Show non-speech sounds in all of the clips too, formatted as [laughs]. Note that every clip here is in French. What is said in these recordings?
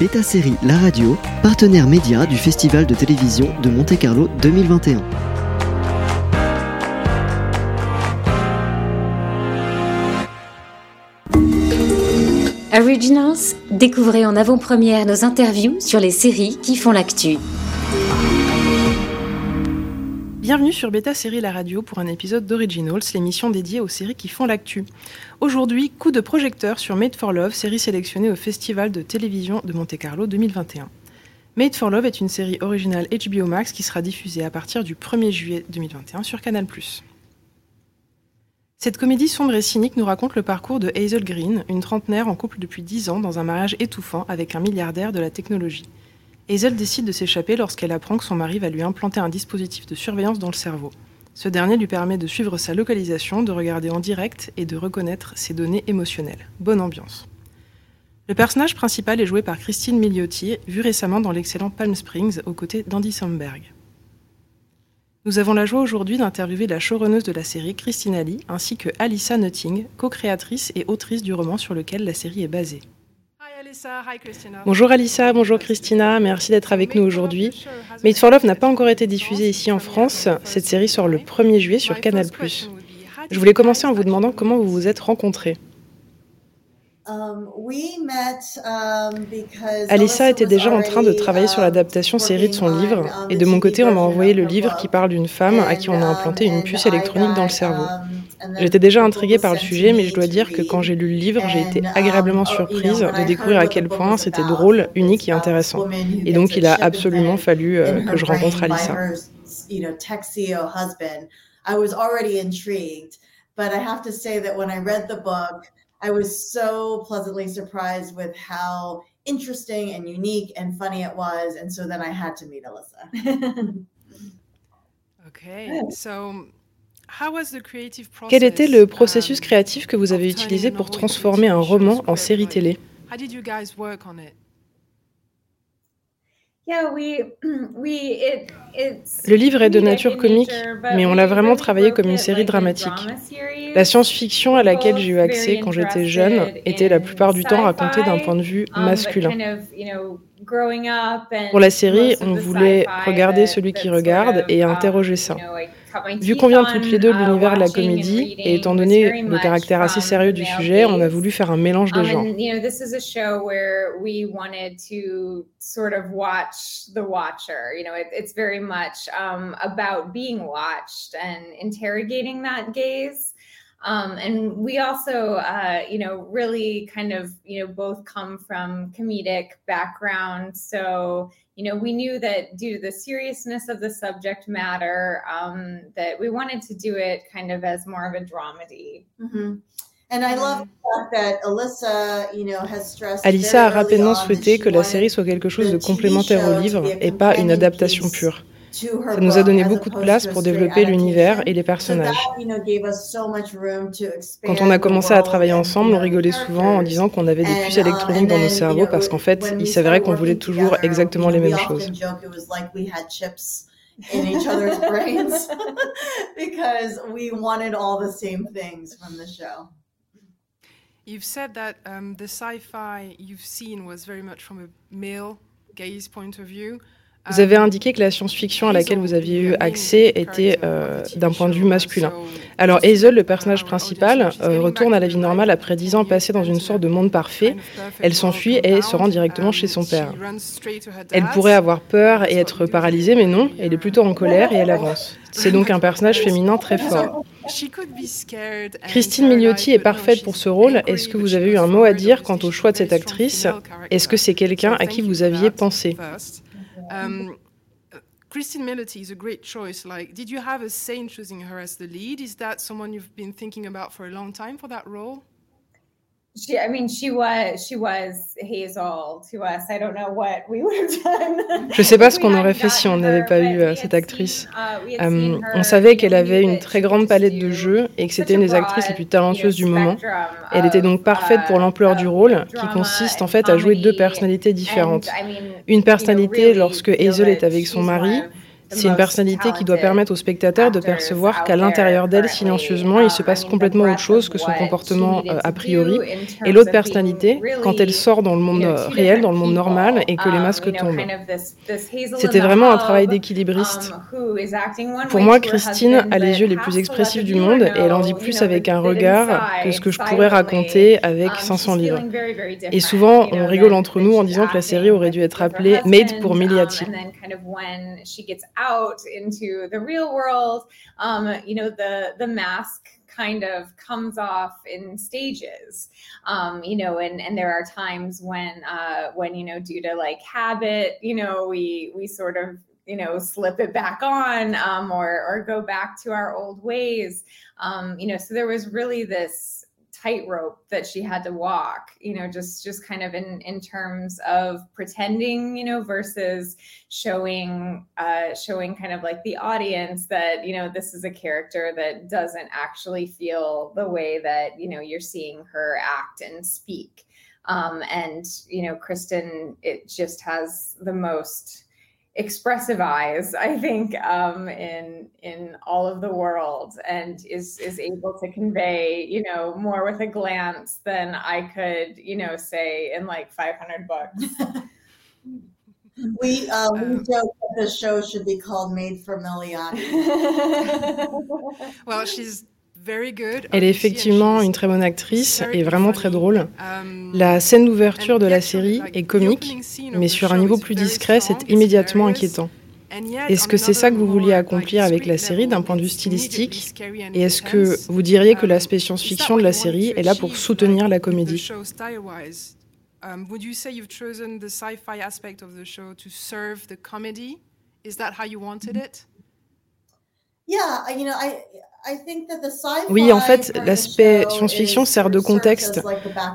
Beta Série La Radio, partenaire média du Festival de télévision de Monte-Carlo 2021. Originals, découvrez en avant-première nos interviews sur les séries qui font l'actu. Bienvenue sur Beta Série La Radio pour un épisode d'Originals, l'émission dédiée aux séries qui font l'actu. Aujourd'hui, coup de projecteur sur Made for Love, série sélectionnée au Festival de télévision de Monte-Carlo 2021. Made for Love est une série originale HBO Max qui sera diffusée à partir du 1er juillet 2021 sur Canal+. Cette comédie sombre et cynique nous raconte le parcours de Hazel Green, une trentenaire en couple depuis 10 ans dans un mariage étouffant avec un milliardaire de la technologie. Hazel décide de s'échapper lorsqu'elle apprend que son mari va lui implanter un dispositif de surveillance dans le cerveau. Ce dernier lui permet de suivre sa localisation, de regarder en direct et de reconnaître ses données émotionnelles. Bonne ambiance. Le personnage principal est joué par Christine Milioti, vue récemment dans l'excellent Palm Springs aux côtés d'Andy Samberg. Nous avons la joie aujourd'hui d'interviewer la showrunneuse de la série, Christine Ali, ainsi que Alissa Nutting, co-créatrice et autrice du roman sur lequel la série est basée. Bonjour Alissa, bonjour Christina, merci d'être avec nous aujourd'hui. Made for Love n'a pas encore été diffusée ici en France. Cette série sort le 1er juillet sur Canal+. Je voulais commencer en vous demandant comment vous vous êtes rencontrés. Um, Alissa était déjà en train de travailler sur l'adaptation série de son livre, et de mon côté, on m'a envoyé le livre qui parle d'une femme à qui on a implanté une puce électronique dans le cerveau. J'étais déjà intriguée par le sujet, mais je dois dire que quand j'ai lu le livre, j'ai été agréablement surprise de découvrir à quel point c'était drôle, unique et intéressant. Et donc, il a absolument fallu euh, que je rencontre Alissa. But I have to say that when I read the book, I was so pleasantly surprised with how interesting and unique and funny it was. And so then I had to meet Alyssa. [laughs] okay, so quel était le processus um, créatif que vous avez utilisé pour transformer un roman en série télé? [clears throat] Le livre est de nature comique, mais on l'a vraiment travaillé comme une série dramatique. La science-fiction à laquelle j'ai eu accès quand j'étais jeune était la plupart du temps racontée d'un point de vue um, masculin. Pour la série, on voulait regarder celui qui regarde et um, interroger ça. Vu qu'on vient toutes les deux de uh, l'univers de la comédie, et étant donné le caractère assez sérieux du sujet, on a voulu faire un mélange de um, genres. Sort of watch the watcher. You know, it, it's very much um, about being watched and interrogating that gaze. Um, and we also, uh, you know, really kind of, you know, both come from comedic backgrounds. So, you know, we knew that due to the seriousness of the subject matter, um, that we wanted to do it kind of as more of a dramedy. Mm-hmm. And I love that Alyssa, you know, has stressed Alyssa a rapidement souhaité que la série soit quelque chose de complémentaire au livre et pas une adaptation pure. Ça nous a donné beaucoup de place pour développer l'univers et les personnages. Quand on a commencé à travailler ensemble, on rigolait souvent en disant qu'on avait des puces uh, électroniques dans nos cerveaux parce qu'en fait, il s'avérait qu'on voulait toujours exactement les mêmes choses. in each other's [laughs] brains [laughs] because we wanted all the same things from the show. You've said that um, the sci-fi you've seen was very much from a male gaze point of view. Vous avez indiqué que la science-fiction à laquelle vous aviez eu accès était euh, d'un point de vue masculin. Alors Hazel, le personnage principal, euh, retourne à la vie normale après dix ans passés dans une sorte de monde parfait. Elle s'enfuit et se rend directement chez son père. Elle pourrait avoir peur et être paralysée, mais non, elle est plutôt en colère et elle avance. C'est donc un personnage féminin très fort. Christine Milioti est parfaite pour ce rôle. Est-ce que vous avez eu un mot à dire quant au choix de cette actrice? Est-ce que c'est quelqu'un à qui vous aviez pensé? Um, Christine Melody is a great choice. Like, did you have a say in choosing her as the lead? Is that someone you've been thinking about for a long time for that role? She, I mean, she was, she was Hazel to us. I don't know what we [laughs] would have done. Je sais pas ce qu'on aurait fait si on n'avait pas eu euh, cette actrice. Uh, um, on savait qu'elle avait une très grande palette de jeux et que c'était une des actrices les plus talentueuses du moment. Elle était donc parfaite pour l'ampleur du rôle, qui consiste en fait à jouer deux personnalités différentes. Une personnalité lorsque Hazel est avec son mari, C'est une personnalité qui doit permettre aux spectateurs de percevoir qu'à l'intérieur d'elle, silencieusement, il se passe complètement autre chose que son comportement euh, a priori. Et l'autre personnalité, quand elle sort dans le monde euh, réel, dans le monde normal, et que les masques tombent. C'était vraiment un travail d'équilibriste. Pour moi, Christine a les yeux les plus expressifs du monde et elle en dit plus avec un regard que ce que je pourrais raconter avec 500 livres. Et souvent, on rigole entre nous en disant que la série aurait dû être appelée Made pour Miliati. Out into the real world, um, you know, the the mask kind of comes off in stages. Um, you know and and there are times when uh when you know due to like habit you know we we sort of you know slip it back on um or or go back to our old ways. Um you know so there was really this tightrope that she had to walk you know just just kind of in in terms of pretending you know versus showing uh showing kind of like the audience that you know this is a character that doesn't actually feel the way that you know you're seeing her act and speak. Um and you know kristen it just has the most expressive eyes i think um, in in all of the world and is is able to convey you know more with a glance than i could you know say in like 500 books [laughs] we uh, we joke that the show should be called made for Miliani. well she's Elle est effectivement une très bonne actrice et vraiment très drôle. La scène d'ouverture de la série est comique, mais sur un niveau plus discret, c'est immédiatement inquiétant. Est-ce que c'est ça que vous vouliez accomplir avec la série d'un point de vue stylistique? Et est-ce que vous diriez que l'aspect science-fiction de la série est là pour soutenir la comédie? Oui, en fait, l'aspect science-fiction sert de contexte.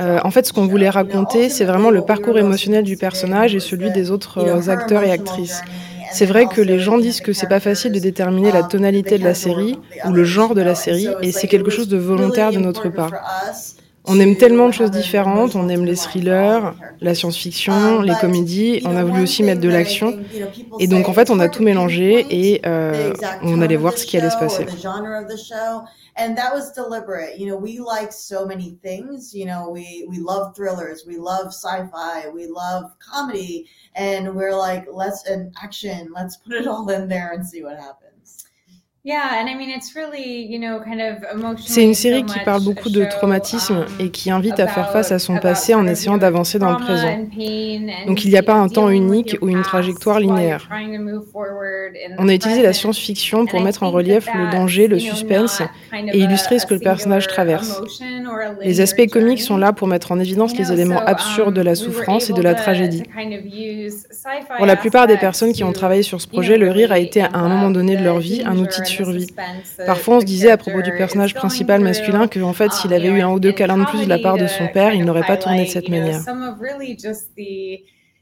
Euh, en fait, ce qu'on voulait raconter, c'est vraiment le parcours émotionnel du personnage et celui des autres euh, acteurs et actrices. C'est vrai que les gens disent que c'est pas facile de déterminer la tonalité de la série ou le genre de la série, et c'est quelque chose de volontaire de notre part. On aime tellement de choses différentes, on aime les thrillers, la science-fiction, les comédies, on a voulu aussi mettre de l'action. Et donc en fait, on a tout mélangé et euh, on allait voir ce qui allait se passer. and that was deliberate. You know, we like so many things. You know, we we love thrillers, we love sci-fi, we love comedy, and we're like, let's an action, let's put it all in there and see what happens. C'est une série qui parle beaucoup de traumatisme um, et qui invite à faire face à son passé en essayant d'avancer dans le présent. Donc il n'y a pas un temps unique ou une trajectoire linéaire. On a utilisé la science-fiction pour mettre en relief le danger, le suspense et illustrer ce que le personnage traverse. Les aspects comiques sont là pour mettre en évidence les éléments absurdes de la um, souffrance et de la tragédie. Pour la plupart des personnes qui ont travaillé sur ce projet, le rire a été à un moment donné de leur vie un outil de survie. Parfois, on se disait à propos du personnage principal masculin que, en fait, s'il avait eu un ou deux câlins de plus de la part de son père, il n'aurait pas tourné de cette manière.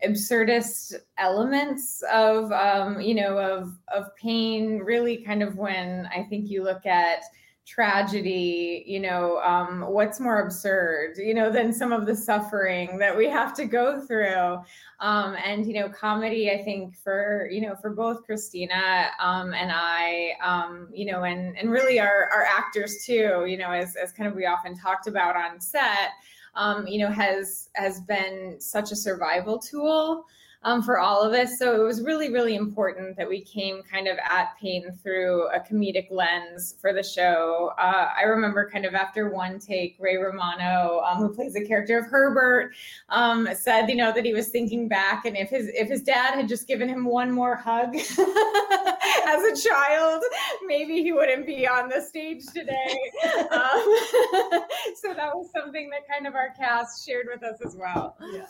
absurdist elements of um, you know of of pain really kind of when i think you look at tragedy you know um, what's more absurd you know than some of the suffering that we have to go through. Um, and you know comedy i think for you know for both christina um, and i um, you know and and really our, our actors too you know as, as kind of we often talked about on set um, you know has has been such a survival tool um, for all of us. So it was really, really important that we came kind of at pain through a comedic lens for the show. Uh, I remember kind of after one take, Ray Romano, um, who plays the character of Herbert, um, said, you know, that he was thinking back and if his if his dad had just given him one more hug [laughs] as a child, maybe he wouldn't be on the stage today. [laughs] Um, [laughs] so that was something that kind of our cast shared with us as well. Yeah.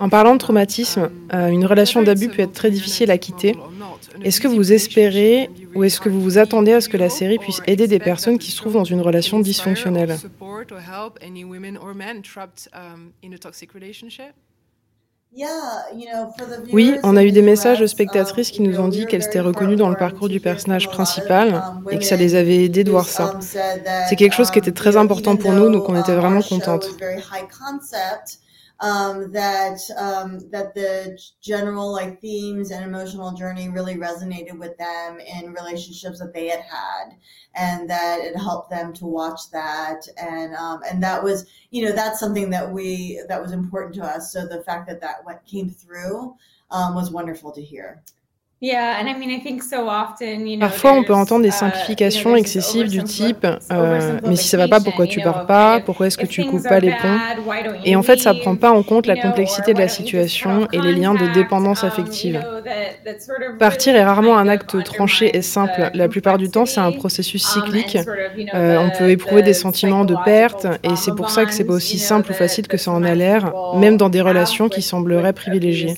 En parlant de traumatisme, euh, une relation d'abus peut être très difficile à quitter. Est-ce que vous espérez ou est-ce que vous vous attendez à ce que la série puisse aider des personnes qui se trouvent dans une relation dysfonctionnelle? oui, on a eu des messages de spectatrices qui nous ont dit qu'elles s'étaient reconnues dans le parcours du personnage principal et que ça les avait aidées de voir ça. C'est quelque chose qui était très important pour nous, donc on était vraiment contentes. Um, that um, that the general like themes and emotional journey really resonated with them in relationships that they had had, and that it helped them to watch that, and um, and that was you know that's something that we that was important to us. So the fact that that went came through um, was wonderful to hear. Parfois, on peut entendre des uh, simplifications excessives du type euh, Mais si ça va pas, pourquoi tu pars pas? Pourquoi est-ce que tu coupes pas les ponts? Et en fait, ça prend pas en compte la complexité de la situation et les liens de dépendance um, affective. Partir est rarement un acte tranché et simple. La plupart du temps, c'est un processus um, cyclique. Euh, on peut éprouver des sentiments de perte et c'est pour ça que c'est pas aussi simple ou facile que ça en a l'air, même dans des relations qui sembleraient privilégiées.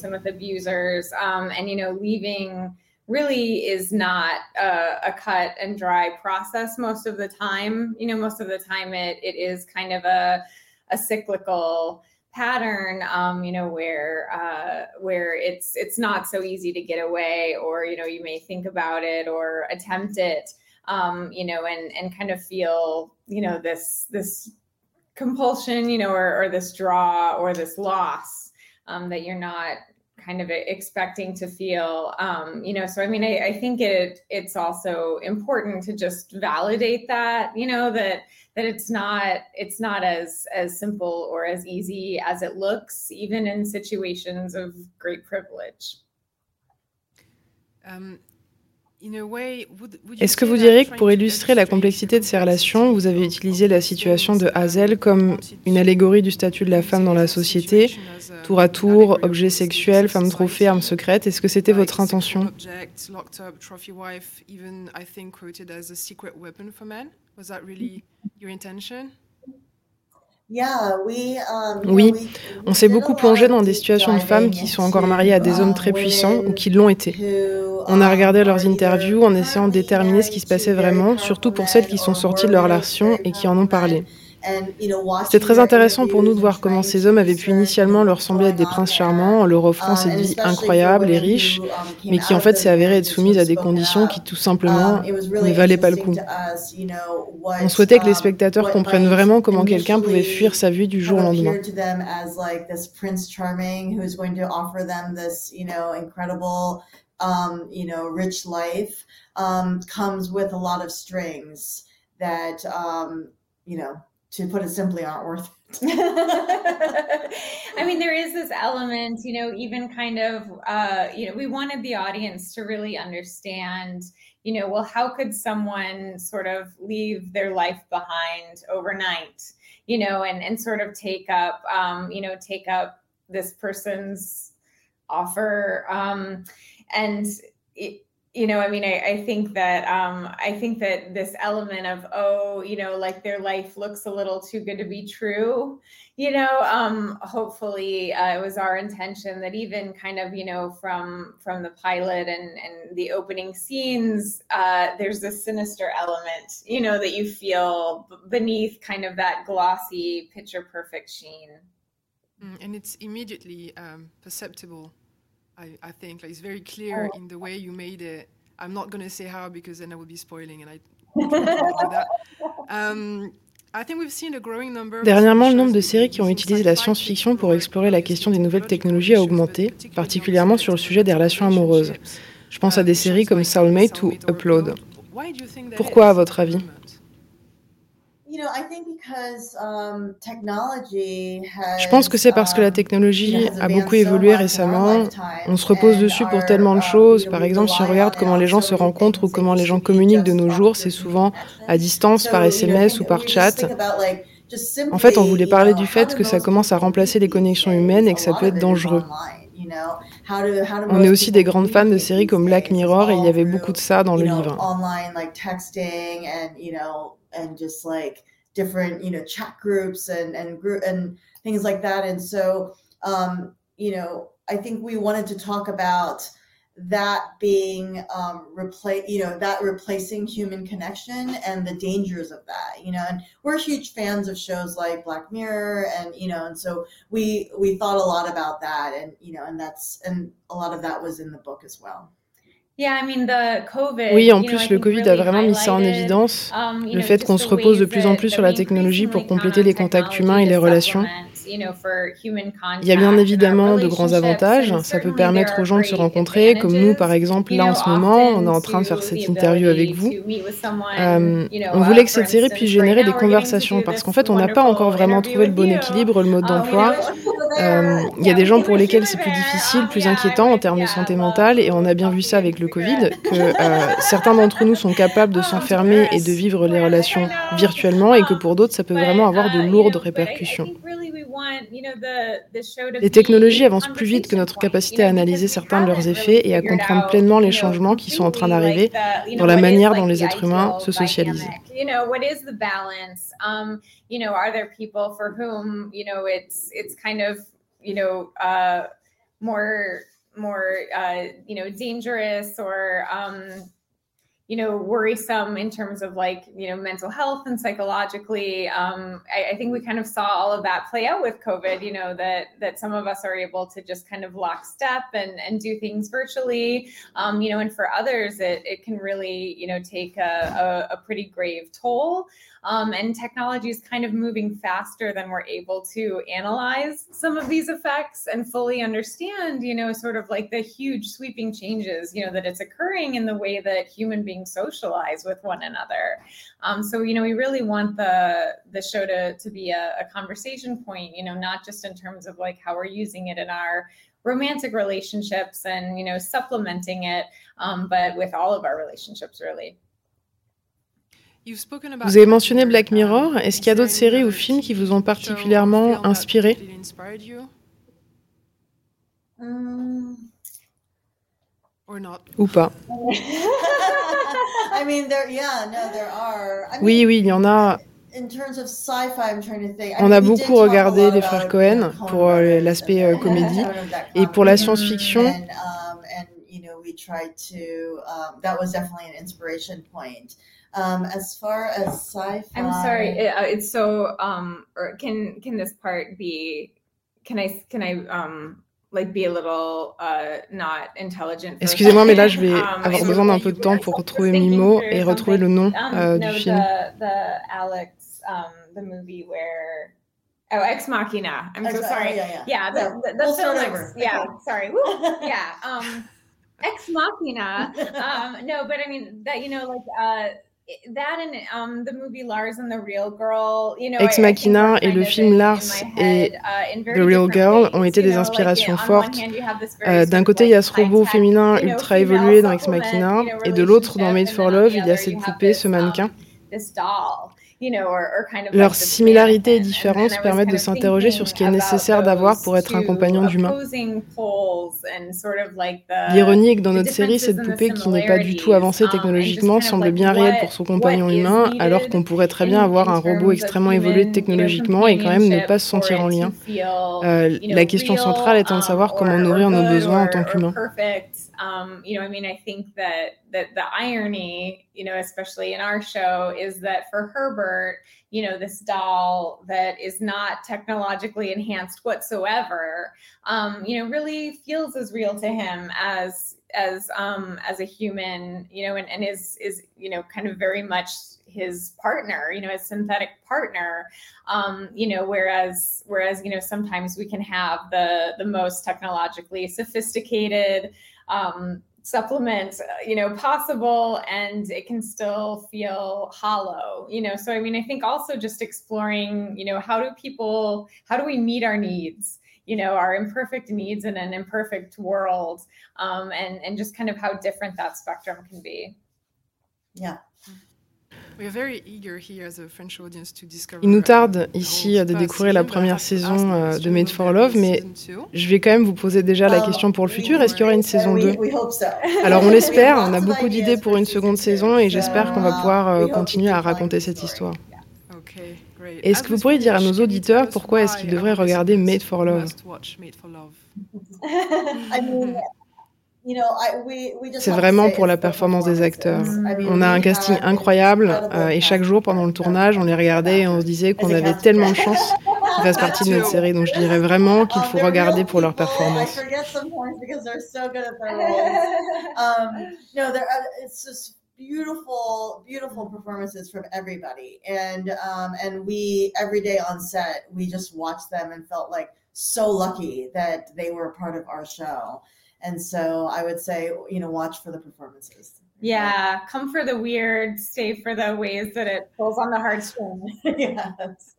Really is not a, a, cut and dry process most of the time. You know, most of the time it it is kind of a a cyclical pattern um, you know where uh, where it's it's not so easy to get away or you know you may think about it or attempt it um, you know and and kind of feel you know this this compulsion you know or, or this draw or this loss um, that you're not kind of expecting to feel um, you know so i mean I, I, think it it's also important to just validate that you know that that it's not it's not as as simple or as easy as it looks even in situations of great privilege. Um, Est-ce que vous diriez que pour illustrer la complexité de ces relations, vous avez utilisé la situation de Hazel comme une allégorie du statut de la femme dans la société, tour à tour, objet sexuel, femme trophée, arme secrète. Est-ce que c'était votre intention? Oui, on s'est beaucoup plongé dans des situations de femmes qui sont encore mariées à des hommes très puissants ou qui l'ont été. On a regardé leurs interviews en essayant de déterminer ce qui se passait vraiment, surtout pour celles qui sont sorties de leur relation et qui en ont parlé. C'était très intéressant pour nous de voir comment ces hommes avaient pu initialement leur sembler être des princes charmants en leur offrant cette vie incroyable et riche, mais qui en fait s'est avérée être soumise à des conditions qui tout simplement ne valaient pas le coup. On souhaitait que les spectateurs comprennent vraiment comment quelqu'un pouvait fuir sa vie du jour au lendemain. Um, you know, rich life um, comes with a lot of strings that, um, you know, to put it simply, aren't worth it. [laughs] I mean, there is this element, you know, even kind of, uh, you know, we wanted the audience to really understand, you know, well, how could someone sort of leave their life behind overnight, you know, and and sort of take up, um, you know, take up this person's offer, um, and. It, you know i mean I, I, think that um i think that this element of oh you know like their life looks a little too good to be true you know um hopefully uh, it was our intention that even kind of you know from from the pilot and and the opening scenes uh there's this sinister element you know that you feel beneath kind of that glossy picture perfect sheen. Mm, and it's immediately um, perceptible I, I think like it's very clear oh. in the way you made it. I'm not going to say how because then I would be spoiling and I um, Dernièrement, le nombre de séries qui ont utilisé la science-fiction pour explorer la question des nouvelles technologies a augmenté, particulièrement sur le sujet des relations amoureuses. Je pense à des séries comme Soulmate ou Upload. Pourquoi, à votre avis? Um, Je pense que c'est parce que la um, technologie a beaucoup évolué récemment. On se repose dessus pour tellement de um, choses. Par exemple, si on regarde comment les gens se rencontrent ou comment les gens communiquent de nos jours, c'est souvent à distance, par SMS ou par chat. En fait, on voulait parler du fait que ça commence à remplacer les connexions humaines et que ça peut être dangereux. On est aussi des grandes fans de séries comme Black Mirror et il y avait beaucoup de ça dans le livre. Different you know chat groups and and group and things like that. And so um you know i think we wanted to talk about that being um replace you know that replacing human connection and the dangers of that you know? And we're huge fans of shows like black mirror and you know and so we we thought a lot about that and you know and that's and a lot of that was in the book as well Oui, en plus, le Covid a vraiment mis ça en évidence, um, le fait qu'on se repose de plus en plus sur la technologie pour compléter les contacts humains et les relations. Il y a bien évidemment de grands avantages. Ça peut permettre aux gens de se rencontrer, comme nous par exemple là en ce moment, on est en train de faire cette interview avec vous. Euh, on voulait que cette série puisse générer des conversations parce qu'en fait on n'a pas encore vraiment trouvé le bon équilibre, le mode um, [laughs] Euh, Il y a des gens pour lesquels c'est plus difficile, plus inquiétant en termes de santé mentale et on a bien vu ça avec le Covid, que euh, certains d'entre nous sont capables de s'enfermer et de vivre les relations virtuellement et que pour d'autres ça peut vraiment avoir de lourdes répercussions. Les technologies avancent plus vite que notre capacité à analyser certains de leurs effets et à comprendre pleinement les changements qui sont en train d'arriver dans la manière dont les êtres humains se socialisent. You know, are there people for whom, you know, it's it's kind of, you know, more more uh, you know, dangerous or um you know worrisome in terms of like you know mental health and psychologically um, I, I, think we kind of saw all of that play out with covid you know that that some of us are able to just kind of lockstep and and do things virtually. Um, you know and for others it, it can really you know take a, a, a pretty grave toll. Um, and technology is kind of moving faster than we're able to analyze some of these effects and fully understand, you know, sort of like the huge sweeping changes, you know, that it's occurring in the way that human beings socialize with one another. Um, so, you know, we really want the the show to to be a, a conversation point, you know, not just in terms of like how we're using it in our romantic relationships and you know supplementing it um, but with all of our relationships really. Vous avez mentionné Black Mirror. Est-ce qu'il y a d'autres séries ou films qui vous ont particulièrement inspiré? Ou pas [laughs] Oui, oui, il y en a. On a beaucoup regardé les frères Cohen pour euh, l'aspect euh, comédie et pour la science-fiction. Um, as far as sci-fi, I'm sorry. It, uh, it's so. Um, or can can this part be? Can I can I um like be a little uh, not intelligent? Excusez-moi, mais là je vais um, avoir besoin d'un peu de temps pour retrouver mes mots et retrouver le nom um, euh, du no, film. The, the Alex, um, the movie where. Oh, Ex Machina. I'm so sorry. Oh, yeah, yeah. yeah, the, the, the We'll film. start Ex- yeah, Okay. sorry. Woo, [laughs] yeah. Um, Ex Machina. [laughs] Um, no, but I mean that you know, like uh, that and um, the movie Lars and the Real Girl. You know, Ex Machina et le film Lars et uh, The Real Girl ont été des inspirations fortes. Euh, D'un côté, il y a ce robot féminin ultra évolué dans Ex Machina, et de l'autre, dans Made for Love, il y a cette poupée, this, ce mannequin. Um, this similarités et was permettent de s'interroger sur ce qui est nécessaire d'avoir pour être un compagnon d'humain. L'ironie est que dans notre série, cette poupée qui n'est pas du tout avancée um, technologiquement semble bien réelle pour son compagnon humain, alors qu'on pourrait très bien avoir un robot extrêmement évolué technologiquement et quand même ne pas se sentir en lien. Euh, la question centrale étant de um, savoir comment or- nourrir nos besoins en tant qu'humains. Um, you know, I mean, I think that that the irony, you know, especially in our show, is that for Herbert, you know, this doll that is not technologically enhanced whatsoever, um, you know, really feels as real to him as as um as a human you know and, and is is you know kind of very much his partner you know his synthetic partner. Um you know whereas whereas you know sometimes we can have the the most technologically sophisticated um supplement uh, you know possible and it can still feel hollow you know? So i mean i think also just exploring you know how do people how do we meet our needs you know our imperfect needs in an imperfect world um, and and just kind of how different that spectrum can be Il nous tarde ici de découvrir la première saison euh, de Made for Love, mais je vais quand même vous poser déjà la question pour le futur. Est-ce qu'il y aura une saison 2 We, we hope so. Alors on [laughs] l'espère, on a beaucoup d'idées pour une seconde saison et j'espère qu'on va pouvoir euh, continuer à raconter cette histoire. Est-ce Est-ce que vous pourriez dire à nos auditeurs pourquoi est-ce qu'ils devraient regarder Made for Love? [laughs] C'est vraiment pour la performance des acteurs. performances. I mean, On a un we casting incroyable incredible euh, et chaque jour pendant le tournage, on les regardait et on se disait qu'on avait tellement de chance qu'ils fassent partie de notre série. Donc je dirais vraiment qu'il Um, faut regarder pour leur performance. forget sometimes because they're so good at their roles. [laughs] um, no, they're, uh, it's just beautiful, beautiful performances from everybody, and um, and we every day on set we just watched them and felt like so lucky that they were part of our show. And so I would say, you know, watch for the performances. Yeah, come for the weird, stay for the ways that it pulls on the heartstrings. [laughs] yes.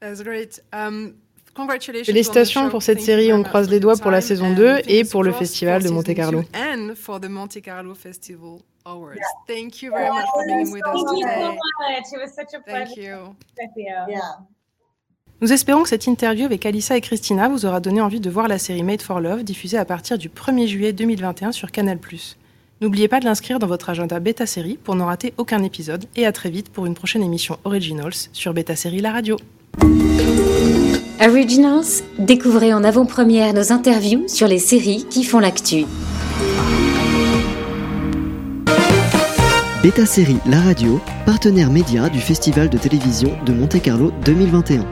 That's great. Um, congratulations Félicitations pour cette série, on croise les doigts pour la saison 2 et pour le festival de Monte Carlo. And for the Monte Carlo Festival Awards. Thank you very much for being with us Thank you so much. It was such a pleasure Thank you. with you. Yeah. Nous espérons que cette interview avec Alissa et Christina vous aura donné envie de voir la série Made for Love diffusée à partir du 1er juillet 2021 sur Canal+. N'oubliez pas de l'inscrire dans votre agenda Beta Série pour ne rater aucun épisode et à très vite pour une prochaine émission Originals sur Beta Série La Radio. Originals, découvrez en avant-première nos interviews sur les séries qui font l'actu. Beta Série La Radio, partenaire média du Festival de télévision de Monte Carlo 2021.